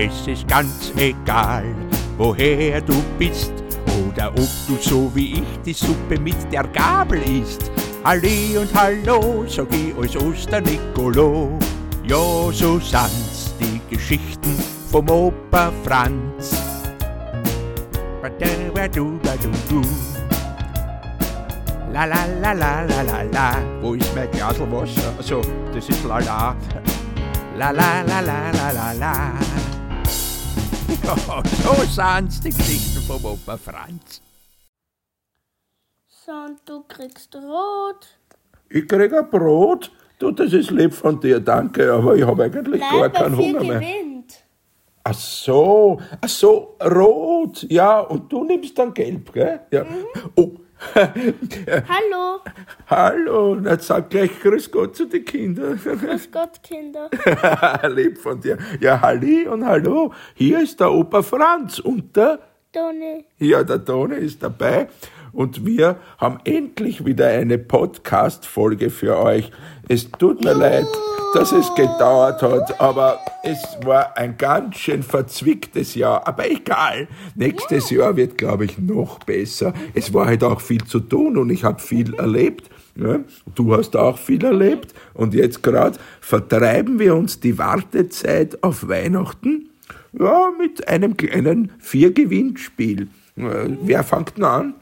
Es ist ganz egal, woher du bist oder ob du so wie ich die Suppe mit der Gabel isst. Halli und Hallo, sag ich als Osternicolo. Ja, so sind's die Geschichten vom Opa Franz. La la la la la la la. Wo ist mein Glasl Wasser? Also, das ist la la. La la la la la la la. Ja, so sind's die Geschichten vom Opa Franz. So, und du kriegst rot. Ich krieg ein Brot. Du, das ist lieb von dir, danke, aber ich habe eigentlich gar Nein, bei keinen Hunger mehr. gewinnt. Ach so, ach so, rot, ja, und du nimmst dann gelb, gell? Ja. Oh, Hallo, hallo, na sag gleich Grüß Gott zu den Kindern. grüß Gott, Kinder. lieb von dir. Ja, Halli und hallo, hier ist der Opa Franz und der, Toni. ja, der Tone ist dabei und wir haben endlich wieder eine Podcast-Folge für euch. Es tut mir leid, dass es gedauert hat, aber es war ein ganz schön verzwicktes Jahr. Aber egal, nächstes Jahr wird, glaube ich, noch besser. Es war halt auch viel zu tun und ich habe viel erlebt. Ne? Du hast auch viel erlebt und jetzt gerade vertreiben wir uns die Wartezeit auf Weihnachten ja, mit einem kleinen Vier-Gewinnspiel. Äh, Wer fängt denn an?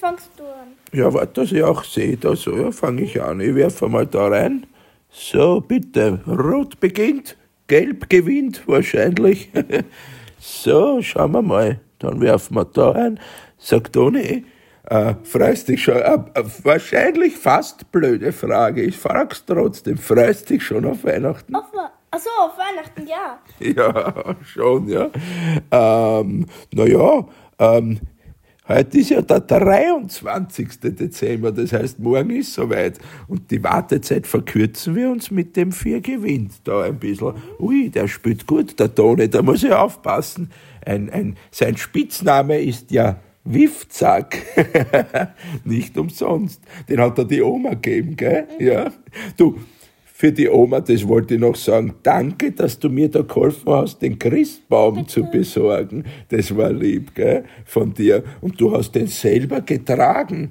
Fangst du an. Ja, warte, dass ich auch sehe. Da so, ja, fange ich an. Ich werfe mal da rein. So, bitte. Rot beginnt, gelb gewinnt wahrscheinlich. so, schauen wir mal. Dann werfen wir da rein. Sagt Toni, äh, freust dich schon? Äh, äh, wahrscheinlich fast blöde Frage. Ich frag's trotzdem. Freust dich schon auf Weihnachten? Auf, Wa- Ach so, auf Weihnachten, ja. Ja, schon, ja. Ähm, naja, ähm, heute ist ja der 23. Dezember, das heißt, morgen ist soweit. Und die Wartezeit verkürzen wir uns mit dem Vier gewinnt da ein bisschen. Ui, der spielt gut, der Tone, da muss ich aufpassen. Ein, ein, sein Spitzname ist ja Wiffzack. Nicht umsonst. Den hat er die Oma gegeben, gell? Ja. Du, für die Oma, das wollte ich noch sagen, danke, dass du mir da geholfen hast, den Christbaum zu besorgen. Das war lieb, gell, von dir. Und du hast den selber getragen.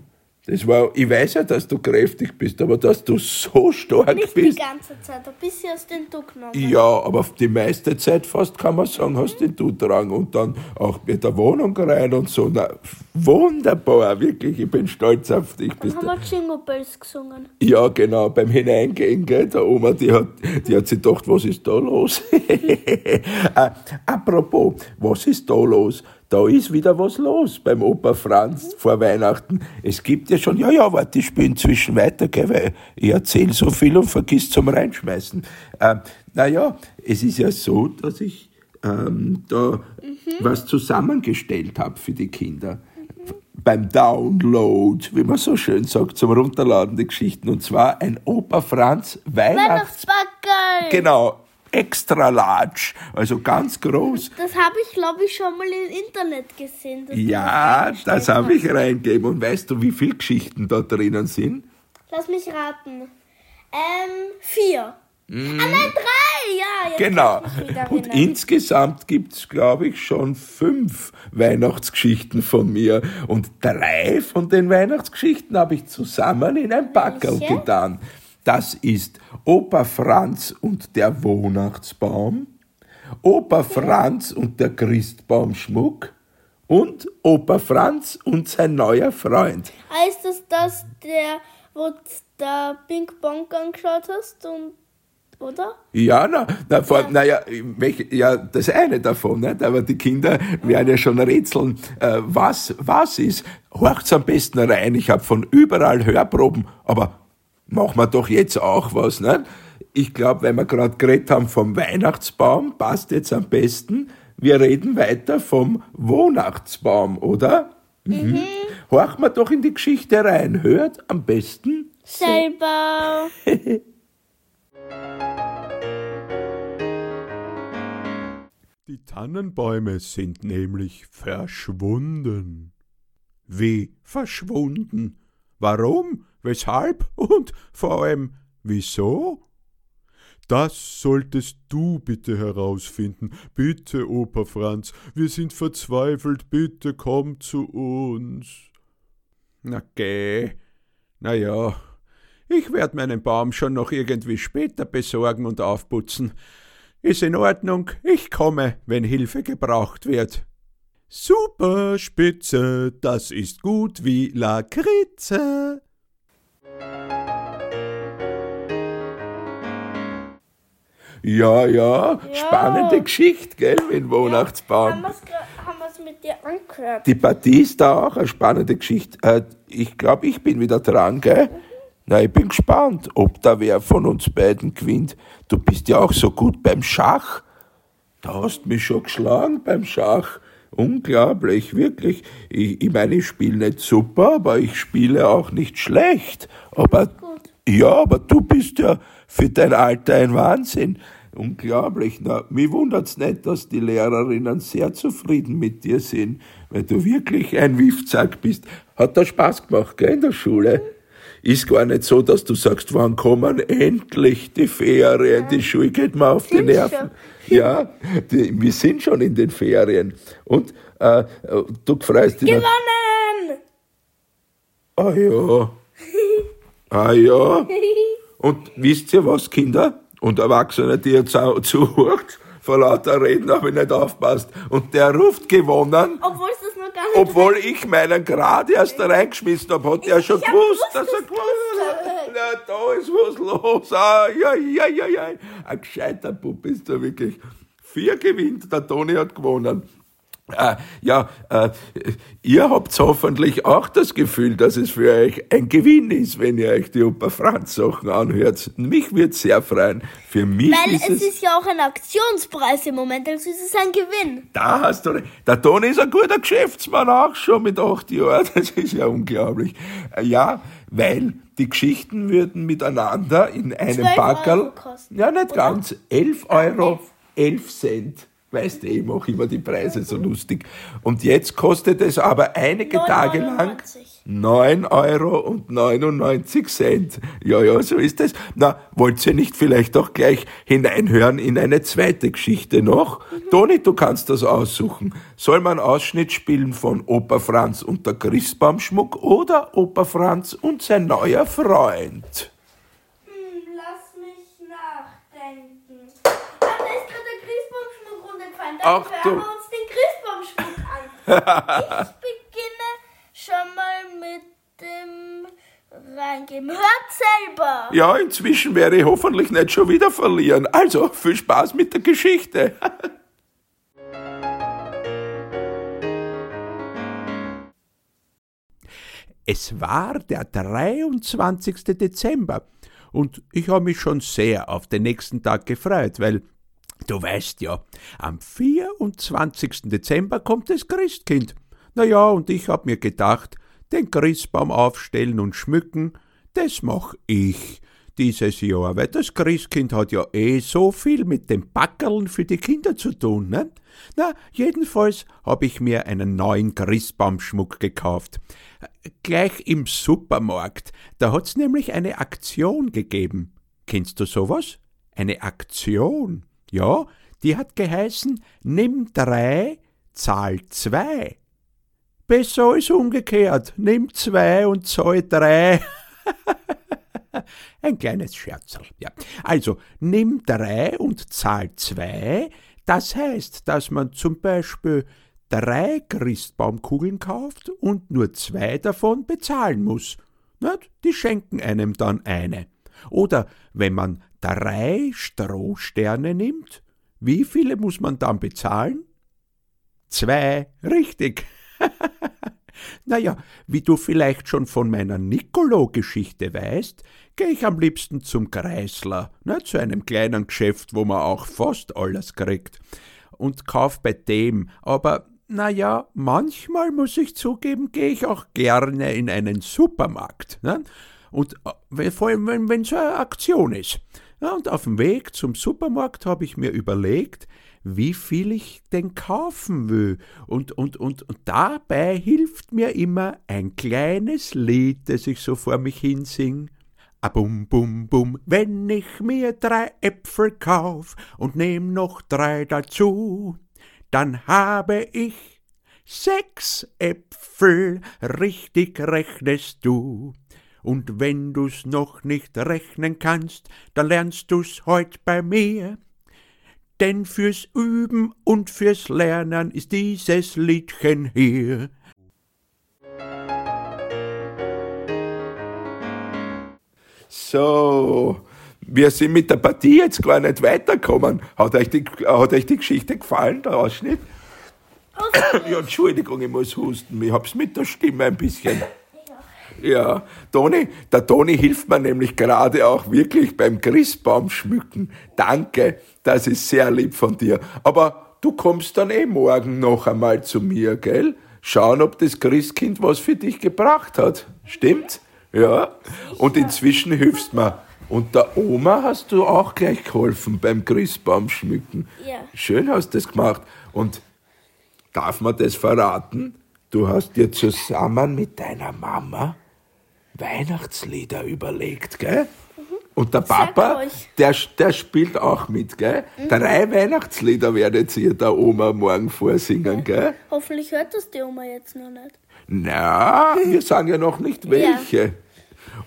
Das war, ich weiß ja, dass du kräftig bist, aber dass du so stark Nicht die bist. ganze Zeit, ein bisschen aus den Du genommen. Ja, aber die meiste Zeit fast kann man sagen, hast den du tragen und dann auch mit der Wohnung rein und so. Na, wunderbar, wirklich, ich bin stolz auf dich. Dann Bist haben wir Jingle Bells gesungen. ja, genau, beim Hineingehen, gell, der Oma, die hat, die hat sich gedacht, was ist da los? äh, apropos, was ist da los? Da ist wieder was los beim Opa Franz vor Weihnachten. Es gibt ja schon, ja, ja, warte, ich spiele inzwischen weiter, gell, weil ich erzähle so viel und vergiss zum Reinschmeißen. Äh, naja, es ist ja so, dass ich ähm, da was zusammengestellt habe für die Kinder beim Download, wie man so schön sagt, zum Runterladen der Geschichten. Und zwar ein Opa Franz Weihnachts... Weihnachtsbackel! Genau, extra large, also ganz groß. Das habe ich, glaube ich, schon mal im Internet gesehen. Ja, das habe ich reingegeben. Und weißt du, wie viele Geschichten da drinnen sind? Lass mich raten. Ähm, vier. Ah, nein, drei! Ja, jetzt Genau. Und insgesamt gibt's, glaube ich, schon fünf Weihnachtsgeschichten von mir. Und drei von den Weihnachtsgeschichten habe ich zusammen in ein Packerl getan. Das ist Opa Franz und der Weihnachtsbaum, Opa Franz und der Christbaumschmuck und Opa Franz und sein neuer Freund. Heißt das, dass der, wo der Ping Pong angeschaut hast und, oder? Ja, na, na, vor, naja, welche, ja, das eine davon, nicht? aber die Kinder werden ja schon rätseln, äh, was, was ist. Horcht's am besten rein, ich habe von überall Hörproben, aber machen wir doch jetzt auch was, nicht? Ich glaube, wenn wir gerade geredet haben vom Weihnachtsbaum, passt jetzt am besten, wir reden weiter vom Weihnachtsbaum, oder? Mhm. Horchen wir doch in die Geschichte rein, hört am besten Selber. Die Tannenbäume sind nämlich verschwunden. Wie verschwunden? Warum? Weshalb? Und vor allem wieso? Das solltest du bitte herausfinden. Bitte, Opa Franz, wir sind verzweifelt, bitte komm zu uns. Na geh. Na ja, ich werd meinen Baum schon noch irgendwie später besorgen und aufputzen. Ist in Ordnung, ich komme, wenn Hilfe gebraucht wird. Super spitze, das ist gut wie Lakritze. Ja, ja, spannende Geschichte, gell, mit dem Weihnachtsbaum. gra- haben wir's mit dir angehört? Die Partie ist da auch eine spannende Geschichte. Äh, ich glaube, ich bin wieder dran, gell? Na, ich bin gespannt, ob da wer von uns beiden gewinnt. Du bist ja auch so gut beim Schach. Da hast mich schon geschlagen beim Schach. Unglaublich, wirklich. Ich, ich meine, ich spiele nicht super, aber ich spiele auch nicht schlecht. Aber Gut. ja, aber du bist ja für dein Alter ein Wahnsinn. Unglaublich. Na, mich wundert's nicht, dass die Lehrerinnen sehr zufrieden mit dir sind, weil du wirklich ein Wiffzack bist. Hat da Spaß gemacht, gell, in der Schule? Ist gar nicht so, dass du sagst, wann kommen endlich die Ferien, die Schule geht mir auf die Nerven. Ja, die, wir sind schon in den Ferien. Und äh, du freust dich... Gewonnen! Ah ja. Ah ja. Und wisst ihr was, Kinder und Erwachsene, die ihr zu- zuhört, vor lauter Reden habe ich nicht aufpasst. Und der ruft gewonnen, Obwohl es das noch gar nicht obwohl ich meinen gerade erst da reingeschmissen habe, hat er schon gewusst, gewusst, dass er gewonnen das hat. Na, da ist was los. Ah, ja, ja, ja, ja. Ein gescheiter Bub ist da wirklich. Vier gewinnt, der Toni hat gewonnen. Äh, ja, äh, ihr habt hoffentlich auch das Gefühl, dass es für euch ein Gewinn ist, wenn ihr euch die Opa Franz Sachen anhört. Mich würde sehr freuen. Für mich Weil ist es ist ja auch ein Aktionspreis im Moment, also ist es ein Gewinn. da hast du recht. Der Toni ist ein guter Geschäftsmann auch schon mit acht Jahren. Das ist ja unglaublich. Äh, Ja, weil die Geschichten würden miteinander in einem 12 Packerl. Euro kosten, Ja, nicht oder? ganz. 11 Euro, 11 Cent. Weißt du, ich mache immer die Preise so lustig. Und jetzt kostet es aber einige 9,99. Tage lang 9 Euro und 99 Cent. Ja, ja, so ist es. Na, wollt ihr nicht vielleicht auch gleich hineinhören in eine zweite Geschichte noch? Toni, du kannst das aussuchen. Soll man Ausschnitt spielen von Opa Franz und der Christbaumschmuck oder Opa Franz und sein neuer Freund? Hm, lass mich nachdenken. Ah, da ist gerade der Christbaumschmuck runtergefallen. Dann Ach, hören du. wir uns den Christbaumschmuck an. ich beginne schon mal mit dem Reingeben. Hört selber. Ja, inzwischen werde ich hoffentlich nicht schon wieder verlieren. Also, viel Spaß mit der Geschichte. Es war der 23. Dezember und ich habe mich schon sehr auf den nächsten Tag gefreut, weil du weißt ja, am 24. Dezember kommt das Christkind. Na ja, und ich hab mir gedacht, den Christbaum aufstellen und schmücken, das mach ich dieses Jahr, weil das Christkind hat ja eh so viel mit den Backerln für die Kinder zu tun, ne? Na, jedenfalls habe ich mir einen neuen Christbaumschmuck gekauft. Gleich im Supermarkt. Da hat's nämlich eine Aktion gegeben. Kennst du sowas? Eine Aktion? Ja, die hat geheißen, nimm drei, zahl zwei. Besser als umgekehrt. Nimm zwei und zahl drei. Ein kleines Scherzerl, ja. Also, nimm drei und zahl zwei. Das heißt, dass man zum Beispiel drei Christbaumkugeln kauft und nur zwei davon bezahlen muss. Die schenken einem dann eine. Oder wenn man drei Strohsterne nimmt, wie viele muss man dann bezahlen? Zwei, richtig. Naja, wie du vielleicht schon von meiner Nicolo-Geschichte weißt, gehe ich am liebsten zum Kreisler, ne, zu einem kleinen Geschäft, wo man auch fast alles kriegt, und kauf bei dem. Aber naja, manchmal muss ich zugeben, gehe ich auch gerne in einen Supermarkt. Ne? Und äh, vor allem, wenn, so eine Aktion ist. Ja, und auf dem Weg zum Supermarkt habe ich mir überlegt, wie viel ich denn kaufen will. Und, und, und, und dabei hilft mir immer ein kleines Lied, das ich so vor mich hinsing. Bum bum bum, wenn ich mir drei Äpfel kauf und nehm noch drei dazu, dann habe ich sechs Äpfel, richtig rechnest du. Und wenn du's noch nicht rechnen kannst, dann lernst du's heut bei mir. Denn fürs Üben und fürs Lernen ist dieses Liedchen hier. So, wir sind mit der Partie jetzt gar nicht weitergekommen. Hat euch die, hat euch die Geschichte gefallen, der Ausschnitt? Ja, Entschuldigung, ich muss husten. Ich hab's mit der Stimme ein bisschen. Ja, Toni, der Toni hilft mir nämlich gerade auch wirklich beim Christbaum schmücken. Danke, das ist sehr lieb von dir. Aber du kommst dann eh morgen noch einmal zu mir, gell? Schauen, ob das Christkind was für dich gebracht hat. Stimmt? Ja. Und inzwischen hilfst mir. Und der Oma hast du auch gleich geholfen beim Christbaum schmücken. Ja. Schön hast du das gemacht. Und darf man das verraten? Du hast dir zusammen mit deiner Mama Weihnachtslieder überlegt, gell? Und der Papa, der, der spielt auch mit, gell? Drei Weihnachtslieder werdet ihr der Oma morgen vorsingen, gell? Hoffentlich hört das die Oma jetzt noch nicht. Na, wir sagen ja noch nicht welche.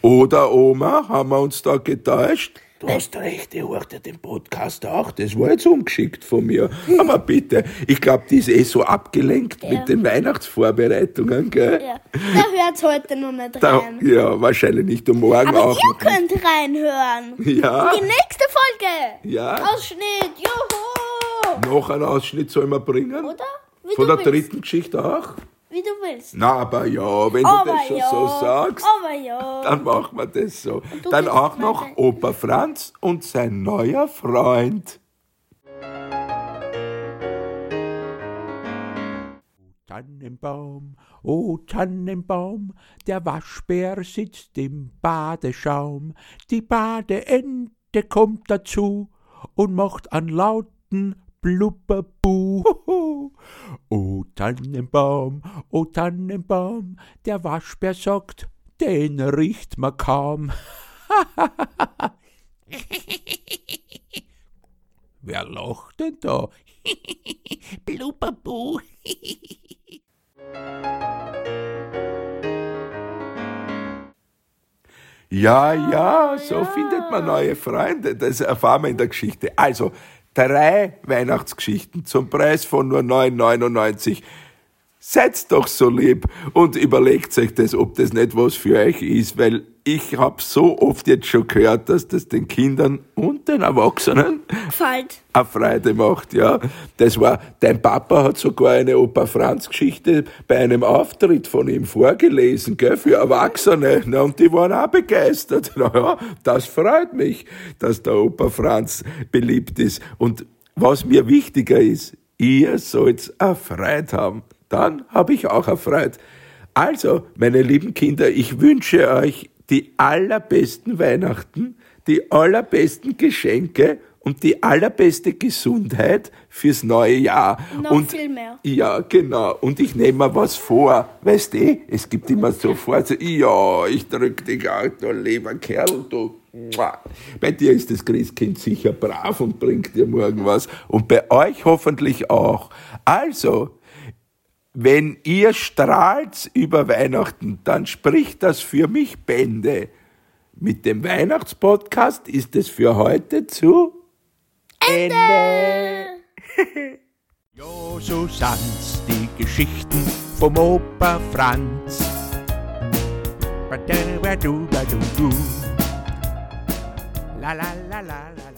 Oder Oma, haben wir uns da getäuscht? Du hast recht, ihr hört ja den Podcast auch. Das war jetzt ungeschickt von mir. Aber bitte, ich glaube, die ist eh so abgelenkt Ja. mit den Weihnachtsvorbereitungen, gell? Ja. Da hört's heute noch nicht Da, rein. ja, wahrscheinlich nicht und morgen Aber auch. ihr könnt reinhören. Ja, Die nächste Folge. ja. Ausschnitt. Juhu. Noch einen Ausschnitt soll man bringen? Oder? Wie Von der willst. dritten Geschichte auch? Wie du willst. Na, aber ja, wenn du Aber das schon ja. so sagst. Aber ja. Dann machen wir das so. du Dann auch noch Opa Franz und sein neuer Freund. Tannenbaum, o Tannenbaum, der Waschbär sitzt im Badeschaum, die Badeente kommt dazu und macht einen lauten Blubberbu. O Tannenbaum, o Tannenbaum, der Waschbär sagt, den riecht man kaum. Wer lacht denn da? Blubberbu. Ja, ja, so findet man neue Freunde. Das erfahren wir in der Geschichte. Also, drei Weihnachtsgeschichten zum Preis von nur 9,99. Seid doch so lieb und überlegt euch das, ob das nicht was für euch ist, weil ich habe so oft jetzt schon gehört, dass das den Kindern und den Erwachsenen Gefällt. eine Freude macht, ja. Das war, dein Papa hat sogar eine Opa Franz Geschichte bei einem Auftritt von ihm vorgelesen, gell, für Erwachsene. Na, und die waren auch begeistert. Na ja, das freut mich, dass der Opa Franz beliebt ist. Und was mir wichtiger ist, ihr sollt eine Freude haben. Dann habe ich auch eine Freude. Also, meine lieben Kinder, ich wünsche euch die allerbesten Weihnachten, die allerbesten Geschenke und die allerbeste Gesundheit fürs neue Jahr. Noch und viel mehr. Ja, genau. Und ich nehme mir was vor. Weißt du, es gibt immer so vor, so, ja, ich drück dich auch, du lieber Kerl, du. Bei dir ist das Christkind sicher brav und bringt dir morgen was. Und bei euch hoffentlich auch. Also, wenn ihr strahlt über Weihnachten, dann spricht das für mich Bände. Mit dem Weihnachtspodcast ist es für heute zu Ende. Jo, so sind's die Geschichten vom Opa Franz. La la la la la.